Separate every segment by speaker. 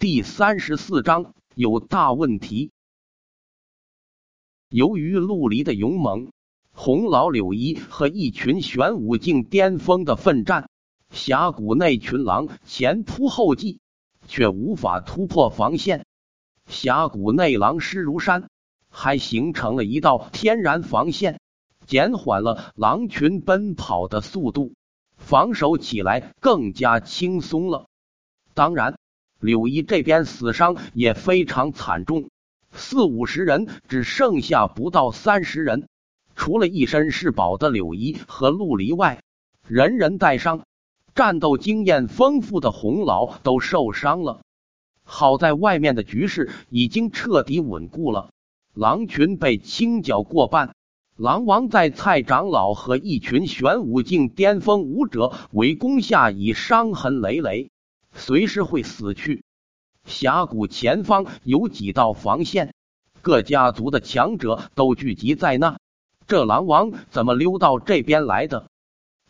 Speaker 1: 第三十四章有大问题。由于陆离的勇猛，洪老柳一和一群玄武境巅峰的奋战，峡谷内群狼前仆后继，却无法突破防线。峡谷内狼尸如山，还形成了一道天然防线，减缓了狼群奔跑的速度，防守起来更加轻松了。当然。柳毅这边死伤也非常惨重，四五十人只剩下不到三十人，除了一身是宝的柳毅和陆离外，人人带伤。战斗经验丰富的洪老都受伤了。好在外面的局势已经彻底稳固了，狼群被清剿过半，狼王在蔡长老和一群玄武境巅峰武者围攻下已伤痕累累。随时会死去。峡谷前方有几道防线，各家族的强者都聚集在那。这狼王怎么溜到这边来的？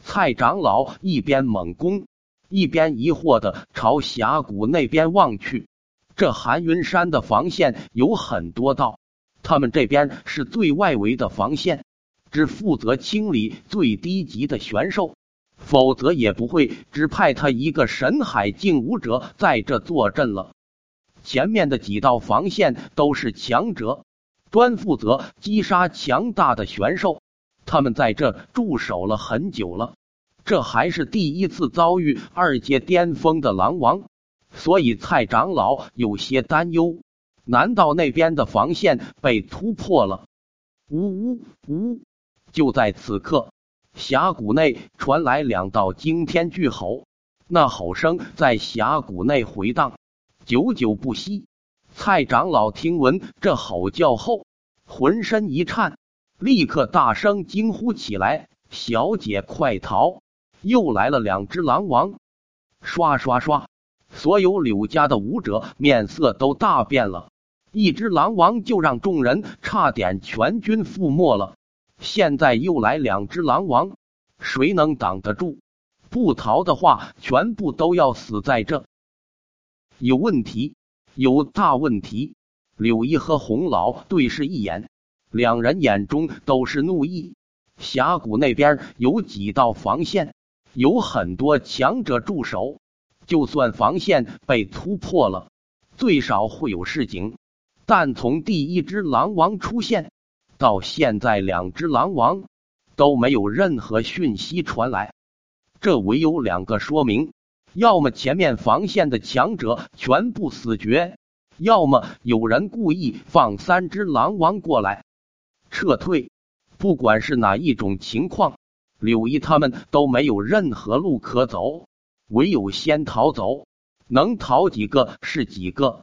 Speaker 1: 蔡长老一边猛攻，一边疑惑的朝峡谷那边望去。这寒云山的防线有很多道，他们这边是最外围的防线，只负责清理最低级的玄兽。否则也不会只派他一个神海境武者在这坐镇了。前面的几道防线都是强者，专负责击杀强大的玄兽。他们在这驻守了很久了，这还是第一次遭遇二阶巅峰的狼王，所以蔡长老有些担忧。难道那边的防线被突破了？呜呜呜！就在此刻。峡谷内传来两道惊天巨吼，那吼声在峡谷内回荡，久久不息。蔡长老听闻这吼叫后，浑身一颤，立刻大声惊呼起来：“小姐，快逃！又来了两只狼王！”刷刷刷，所有柳家的武者面色都大变了。一只狼王就让众人差点全军覆没了。现在又来两只狼王，谁能挡得住？不逃的话，全部都要死在这。有问题，有大问题！柳毅和洪老对视一眼，两人眼中都是怒意。峡谷那边有几道防线，有很多强者驻守。就算防线被突破了，最少会有示警。但从第一只狼王出现。到现在，两只狼王都没有任何讯息传来，这唯有两个说明：要么前面防线的强者全部死绝，要么有人故意放三只狼王过来撤退。不管是哪一种情况，柳毅他们都没有任何路可走，唯有先逃走，能逃几个是几个。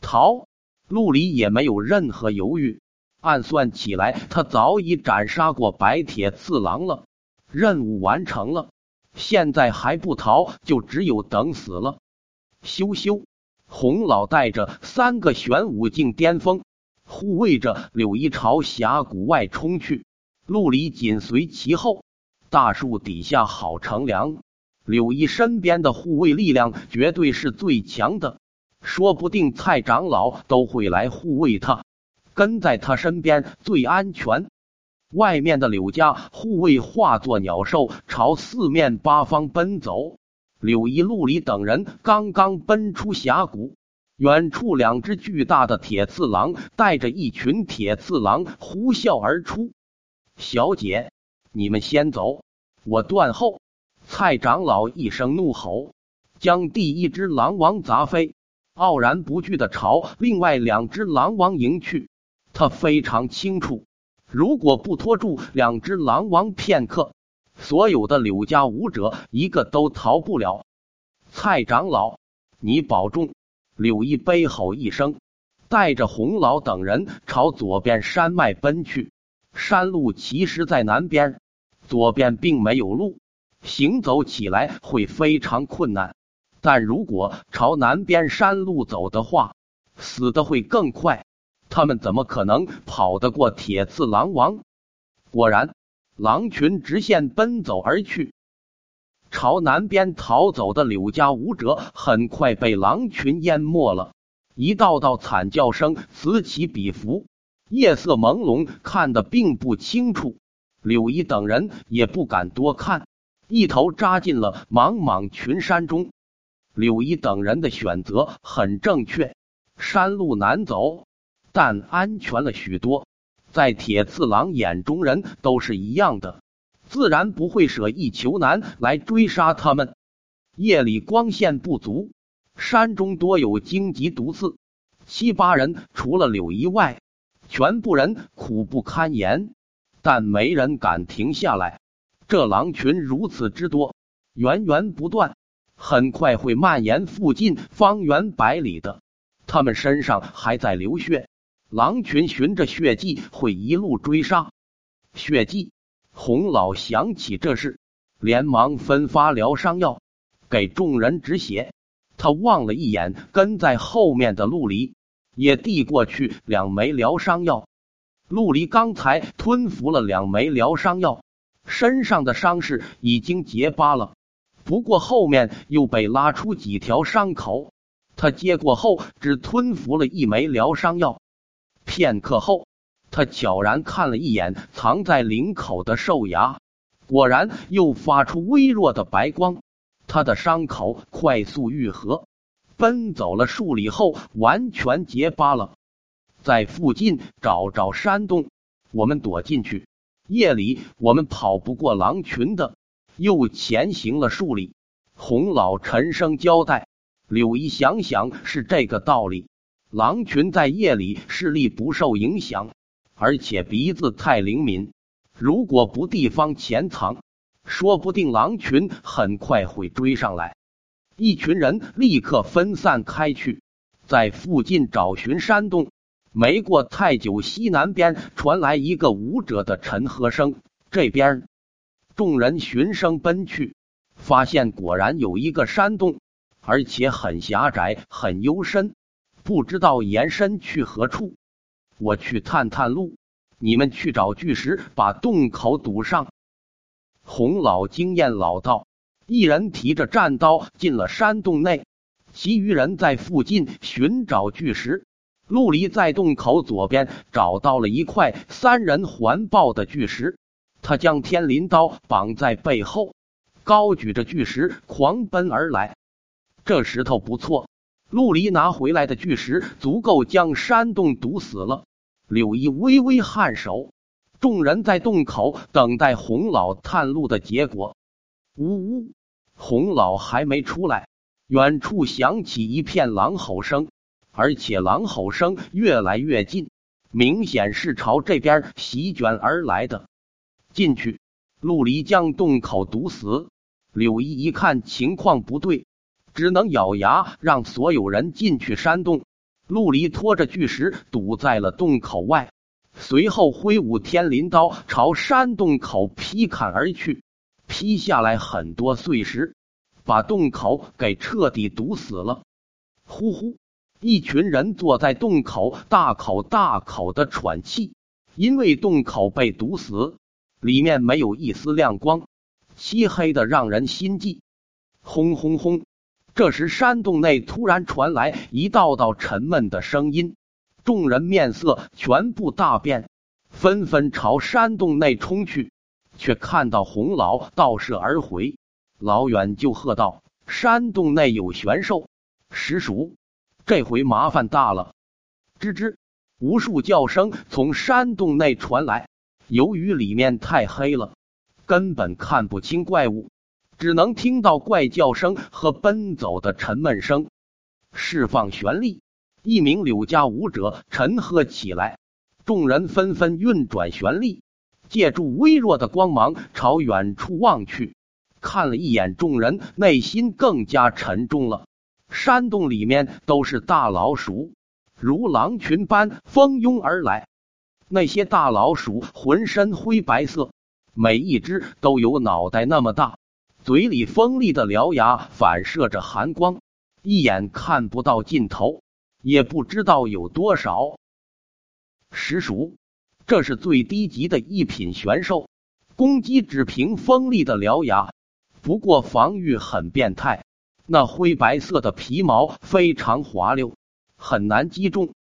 Speaker 1: 逃，陆离也没有任何犹豫。暗算起来，他早已斩杀过白铁次郎了，任务完成了。现在还不逃，就只有等死了。羞羞！洪老带着三个玄武境巅峰护卫着柳一朝峡谷外冲去，陆离紧随其后。大树底下好乘凉，柳一身边的护卫力量绝对是最强的，说不定蔡长老都会来护卫他。跟在他身边最安全。外面的柳家护卫化作鸟兽，朝四面八方奔走。柳一、陆离等人刚刚奔出峡谷，远处两只巨大的铁刺狼带着一群铁刺狼呼啸而出。小姐，你们先走，我断后。蔡长老一声怒吼，将第一只狼王砸飞，傲然不惧的朝另外两只狼王迎去。他非常清楚，如果不拖住两只狼王片刻，所有的柳家武者一个都逃不了。蔡长老，你保重！柳毅悲吼一声，带着洪老等人朝左边山脉奔去。山路其实，在南边，左边并没有路，行走起来会非常困难。但如果朝南边山路走的话，死的会更快。他们怎么可能跑得过铁刺狼王？果然，狼群直线奔走而去。朝南边逃走的柳家武者很快被狼群淹没了，一道道惨叫声此起彼伏，夜色朦胧，看得并不清楚。柳一等人也不敢多看，一头扎进了茫茫群山中。柳一等人的选择很正确，山路难走，但安全了许多。在铁次郎眼中，人都是一样的，自然不会舍易求难来追杀他们。夜里光线不足，山中多有荆棘毒刺，七八人除了柳一外，全部人苦不堪言。但没人敢停下来。这狼群如此之多，源源不断，很快会蔓延附近方圆百里的。他们身上还在流血，狼群循着血迹会一路追杀。血迹，洪老想起这事，连忙分发疗伤药给众人止血。他望了一眼跟在后面的陆离，也递过去两枚疗伤药。陆离刚才吞服了两枚疗伤药，身上的伤势已经结疤了，不过后面又被拉出几条伤口。他接过后，只吞服了一枚疗伤药。片刻后，他悄然看了一眼藏在领口的兽牙，果然又发出微弱的白光。他的伤口快速愈合，奔走了数里后，完全结疤了。在附近找找山洞，我们躲进去。夜里我们跑不过狼群的。又前行了数里，洪老沉声交代。柳姨想想是这个道理。狼群在夜里视力不受影响，而且鼻子太灵敏。如果不地方潜藏，说不定狼群很快会追上来。一群人立刻分散开去，在附近找寻山洞。没过太久，西南边传来一个舞者的沉喝声。这边众人循声奔去，发现果然有一个山洞，而且很狭窄、很幽深，不知道延伸去何处。我去探探路，你们去找巨石，把洞口堵上。洪老经验老道，一人提着战刀进了山洞内，其余人在附近寻找巨石。陆离在洞口左边找到了一块三人环抱的巨石，他将天灵刀绑在背后，高举着巨石狂奔而来。这石头不错，陆离拿回来的巨石足够将山洞堵死了。柳毅微微颔首，众人在洞口等待洪老探路的结果。呜呜，洪老还没出来，远处响起一片狼吼声。而且狼吼声越来越近，明显是朝这边席卷而来的。进去，陆离将洞口堵死。柳一一看情况不对，只能咬牙让所有人进去山洞。陆离拖着巨石堵在了洞口外，随后挥舞天灵刀朝山洞口劈砍而去，劈下来很多碎石，把洞口给彻底堵死了。呼呼。一群人坐在洞口，大口大口的喘气，因为洞口被堵死，里面没有一丝亮光，漆黑的让人心悸。轰轰轰！这时山洞内突然传来一道道沉闷的声音，众人面色全部大变，纷纷朝山洞内冲去，却看到洪老倒射而回，老远就喝道：“山洞内有玄兽，实属。”这回麻烦大了！吱吱，无数叫声从山洞内传来。由于里面太黑了，根本看不清怪物，只能听到怪叫声和奔走的沉闷声。释放玄力！一名柳家武者沉喝起来。众人纷纷运转玄力，借助微弱的光芒朝远处望去。看了一眼，众人内心更加沉重了。山洞里面都是大老鼠，如狼群般蜂拥而来。那些大老鼠浑身灰白色，每一只都有脑袋那么大，嘴里锋利的獠牙反射着寒光，一眼看不到尽头，也不知道有多少。石鼠，这是最低级的一品玄兽，攻击只凭锋利的獠牙。不过防御很变态，那灰白色的皮毛非常滑溜，很难击中。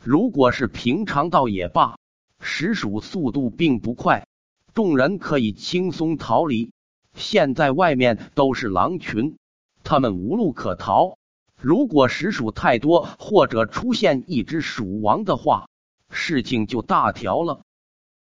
Speaker 1: 如果是平常倒也罢，石鼠速度并不快，众人可以轻松逃离。现在外面都是狼群，他们无路可逃。如果实鼠太多，或者出现一只鼠王的话，事情就大条了。